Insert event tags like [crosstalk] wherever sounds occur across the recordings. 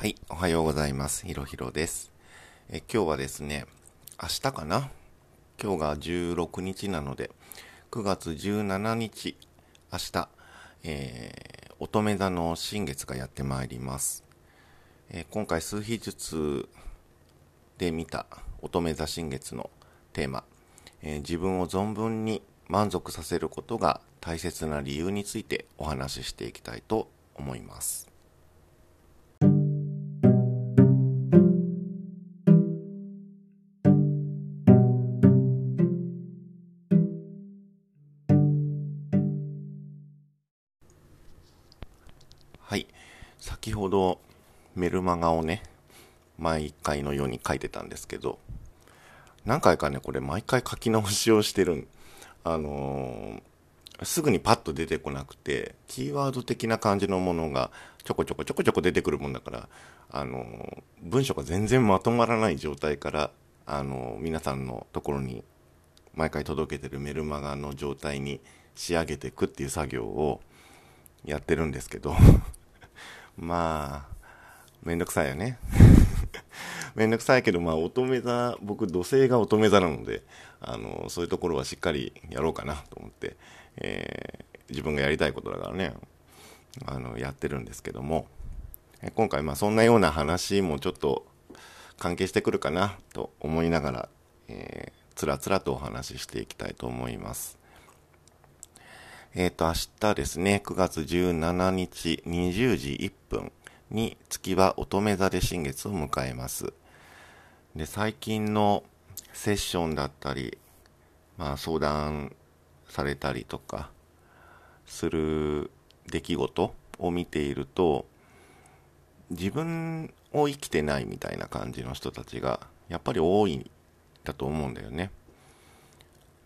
はい、おはようございます。ひろひろです。え今日はですね、明日かな？今日が16日なので、9月17日、明日、えー、乙女座の新月がやってまいります。えー、今回数秘術で見た乙女座新月のテーマ、えー、自分を存分に満足させることが大切な理由についてお話ししていきたいと思います。はい。先ほどメルマガをね、毎回のように書いてたんですけど、何回かね、これ毎回書き直しをしてるあのー、すぐにパッと出てこなくて、キーワード的な感じのものがちょこちょこちょこちょこ出てくるもんだから、あのー、文章が全然まとまらない状態から、あのー、皆さんのところに毎回届けてるメルマガの状態に仕上げていくっていう作業をやってるんですけどまあ、めんどくさいよね。[laughs] めんどくさいけど、まあ、乙女座、僕、土星が乙女座なので、あの、そういうところはしっかりやろうかなと思って、えー、自分がやりたいことだからね、あの、やってるんですけども、今回、まあ、そんなような話もちょっと関係してくるかなと思いながら、えー、つらつらとお話ししていきたいと思います。えっ、ー、と、明日ですね、9月17日20時1分に月は乙女座で新月を迎えます。で、最近のセッションだったり、まあ相談されたりとかする出来事を見ていると、自分を生きてないみたいな感じの人たちがやっぱり多いんだと思うんだよね。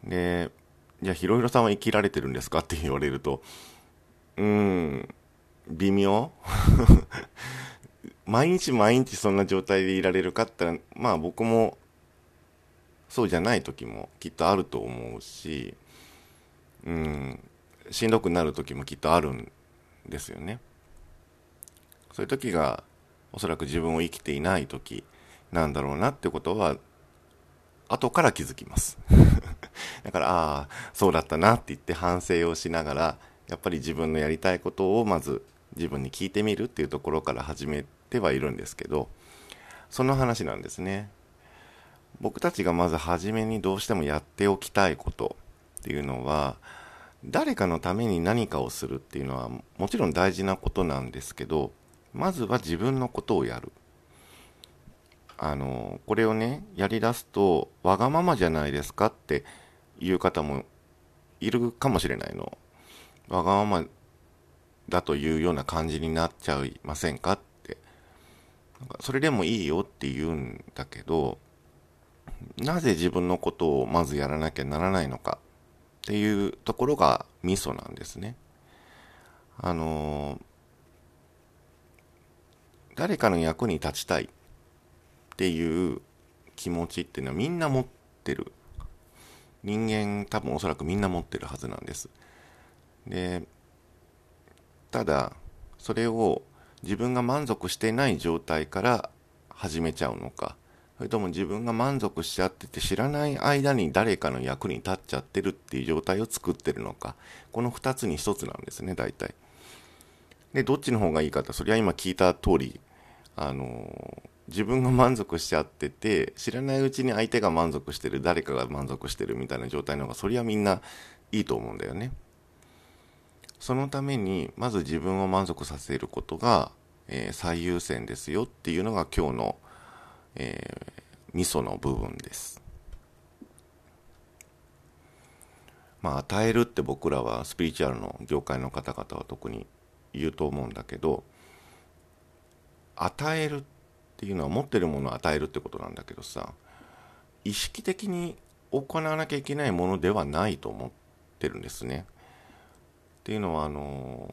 で、じゃあ、ひろひろさんは生きられてるんですか？って言われると、うーん、微妙？[laughs] 毎日毎日そんな状態でいられるかって言ったら、まあ僕もそうじゃない時もきっとあると思うし、うん、しんどくなる時もきっとあるんですよね。そういう時がおそらく自分を生きていない時なんだろうなってことは後から気づきます。だから、ああ、そうだったなって言って反省をしながら、やっぱり自分のやりたいことをまず自分に聞いてみるっていうところから始めてはいるんですけど、その話なんですね。僕たちがまず初めにどうしてもやっておきたいことっていうのは、誰かのために何かをするっていうのはもちろん大事なことなんですけど、まずは自分のことをやる。あの、これをね、やり出すと、わがままじゃないですかっていう方もいるかもしれないの。わがままだというような感じになっちゃいませんかって。なんかそれでもいいよって言うんだけど、なぜ自分のことをまずやらなきゃならないのかっていうところがミソなんですね。あの誰かの役に立ちたいっていう気持ちっていうのはみんな持ってる人間多分おそらくみんな持ってるはずなんです。で、ただ、それを自分が満足してない状態から始めちゃうのか、それとも自分が満足しちゃってて知らない間に誰かの役に立っちゃってるっていう状態を作ってるのか、この2つに1つなんですね、大体。で、どっちの方がいいかって、それは今聞いた通り、あの自分が満足しちゃってて知らないうちに相手が満足してる誰かが満足してるみたいな状態の方がそりゃみんないいと思うんだよね。そのためにまず自分を満足させることが、えー、最優先ですよっていうのが今日の、えー、味噌の部分です。まあ与えるって僕らはスピリチュアルの業界の方々は特に言うと思うんだけど与えるってっていうのは持ってるものを与えるってことなんだけどさ意識的に行わなきゃいけないものではないと思ってるんですね。っていうのはあの、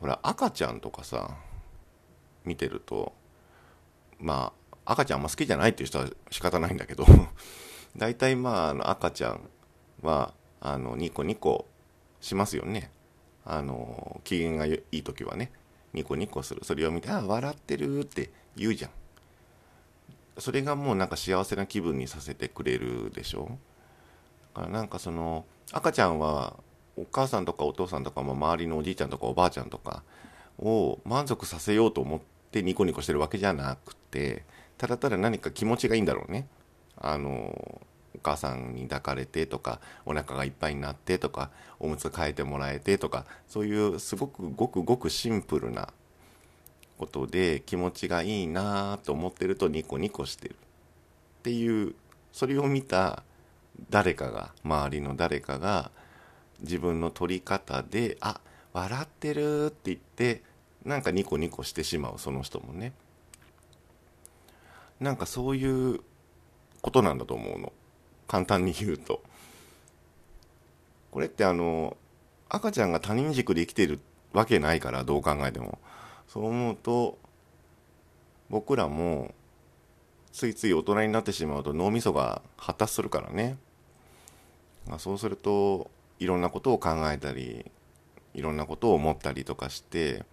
ほら赤ちゃんとかさ見てるとまあ赤ちゃんあんま好きじゃないっていう人は仕方ないんだけど [laughs] 大体まああの赤ちゃんはあのニコニコしますよね。あの機嫌がいい時はねニコニコする。それを見てああ笑ってるって言うじゃん。それがもうなんか幸せな気分にさせてくれるでしょ？だからなんかその赤ちゃんはお母さんとかお父さんとか、ま、周りのおじいちゃんとかおばあちゃんとかを満足させようと思ってニコニコしてるわけじゃなくてただただ何か気持ちがいいんだろうね。あの母さんに抱かれてとかお腹がいっぱいになってとかおむつ替えてもらえてとかそういうすごくごくごくシンプルなことで気持ちがいいなと思ってるとニコニコしてるっていうそれを見た誰かが周りの誰かが自分の取り方であ笑ってるって言ってなんかニコニコしてしまうその人もね。なんかそういうことなんだと思うの。簡単に言うと。これってあの赤ちゃんが他人軸で生きてるわけないからどう考えても。そう思うと僕らもついつい大人になってしまうと脳みそが発達するからね、まあ、そうするといろんなことを考えたりいろんなことを思ったりとかして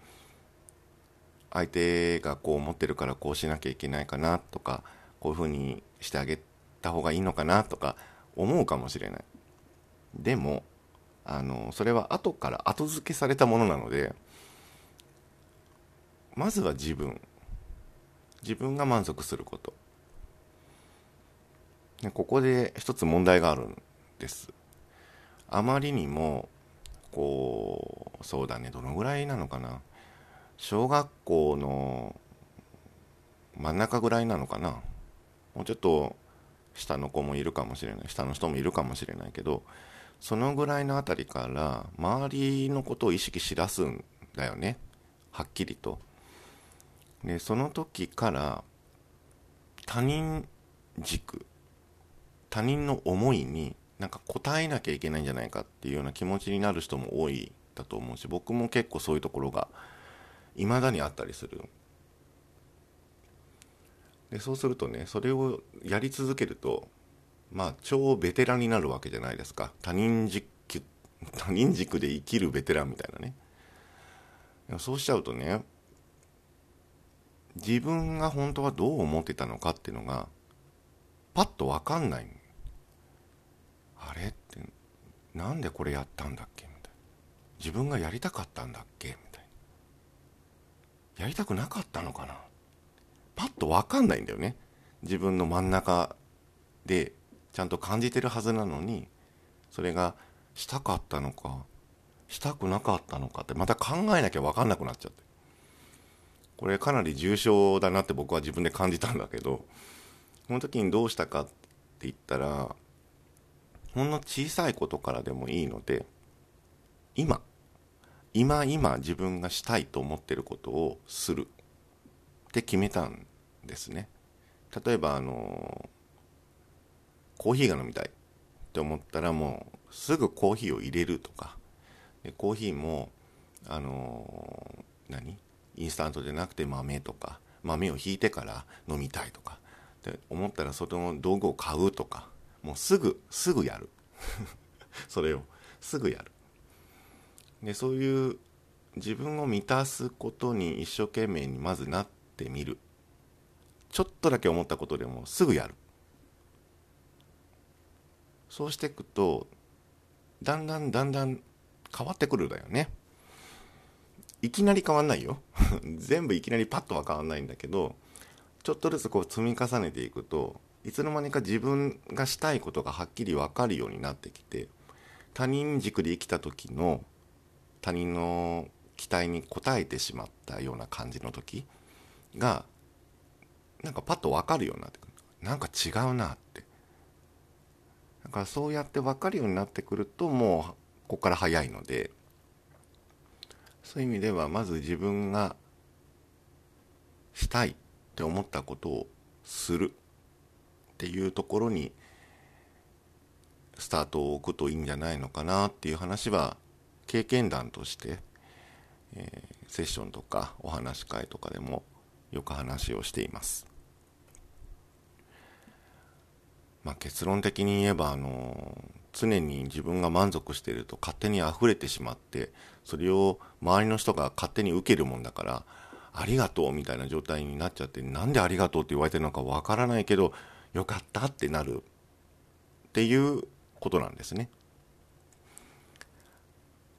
相手がこう思ってるからこうしなきゃいけないかなとかこういうふうにしてあげった方がいいのかなとか思うかもしれない。でもあのそれは後から後付けされたものなのでまずは自分。自分が満足すること。でここで一つ問題があるんです。あまりにもこうそうだねどのぐらいなのかな。小学校の真ん中ぐらいなのかな。もうちょっと下の子もいるかもしれない。下の人もいるかもしれないけどそのぐらいのあたりから周りのことを意識しだすんだよね。はっきりと。でその時から他人軸他人の思いになんか答えなきゃいけないんじゃないかっていうような気持ちになる人も多いだと思うし僕も結構そういうところが未だにあったりする。でそうするとねそれをやり続けるとまあ超ベテランになるわけじゃないですか。他人軸他人軸で生きるベテランみたいなね。そうしちゃうとね自分が本当はどう思ってたのかっていうのがパッと分かんない。あれってなんでこれやったんだっけ？みたいな。自分がやりたかったんだっけ？みたいな。やりたくなかったのかな？パッと分かんないんだよね。自分の真ん中でちゃんと感じてるはずなのにそれがしたかったのかしたくなかったのかってまた考えなきゃ分かんなくなっちゃって。これかなり重症だなって僕は自分で感じたんだけどその時にどうしたかって言ったらほんの小さいことからでもいいので今今今自分がしたいと思ってることをする。って決めたんですね。例えばあのコーヒーが飲みたいって思ったらもうすぐコーヒーを入れるとか。でコーヒーもあの何？インスタントじゃなくて豆とか。豆をひいてから飲みたいとか。って思ったらその道具を買うとか。もうすぐすぐやる。[laughs] それをすぐやる。でそういう自分を満たすことに一生懸命にまずなってみる。ちょっとだけ思ったことでもすぐやる。そうしていくとだんだんだんだん変わってくるだよね。いきなり変わんないよ。[laughs] 全部いきなりパッとは変わんないんだけどちょっとずつこう積み重ねていくといつの間にか自分がしたいことがはっきり分かるようになってきて他人軸で生きた時の他人の期待に応えてしまったような感じの時がなんかパッと分かるようになってくる。なんか違うなって。だからそうやって分かるようになってくるともうここから早いのでそういう意味ではまず自分がしたいって思ったことをするっていうところにスタートを置くといいんじゃないのかなっていう話は経験談として、えー、セッションとかお話し会とかでもよく話をしています。まあ、結論的に言えばあの常に自分が満足していると勝手に溢れてしまってそれを周りの人が勝手に受けるもんだからありがとうみたいな状態になっちゃってなんでありがとうって言われてるのかわからないけどよかったってなる。っていうことなんですね。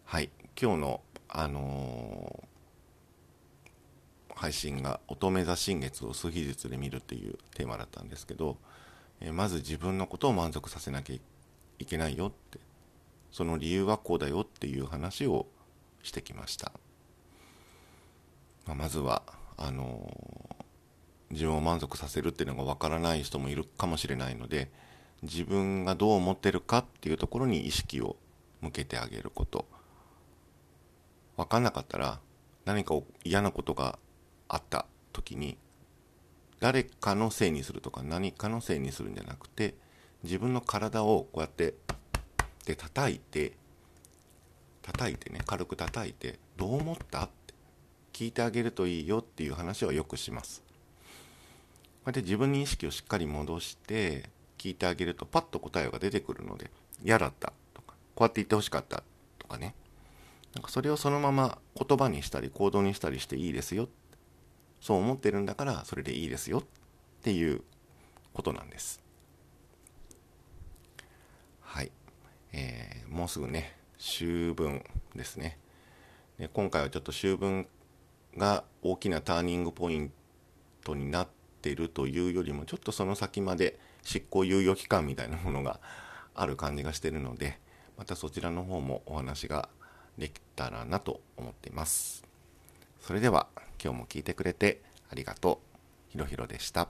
はい。今日のあのー、配信が乙女座新月を数日術で見るっていうテーマだったんですけど、え、まず自分のことを満足させなきゃいけないよってその理由はこうだよっていう話をしてきました、まあ、まずはあのー、自分を満足させるっていうのがわからない人もいるかもしれないので自分がどう思ってるかっていうところに意識を向けてあげること。分かんなかったら何か嫌なことがあった時に誰かのせいにするとか何かのせいにするんじゃなくて自分の体をこうやってで叩いて叩いてね軽く叩いてどう思ったって聞いてあげるといいよっていう話をよくします。こうやって自分に意識をしっかり戻して聞いてあげるとパッと答えが出てくるので嫌だったとかこうやって言ってほしかったとかね。なんかそれをそのまま言葉にしたり行動にしたりしていいですよっそう思ってるんだからそれでいいですよっていうことなんです。はい。えー、もうすぐね秋分ですね。で今回はちょっと秋分が大きなターニングポイントになってるというよりもちょっとその先まで執行猶予期間みたいなものがある感じがしてるのでまたそちらの方もお話ができたらなと思っています。それでは今日も聞いてくれてありがとう。ひろひろでした。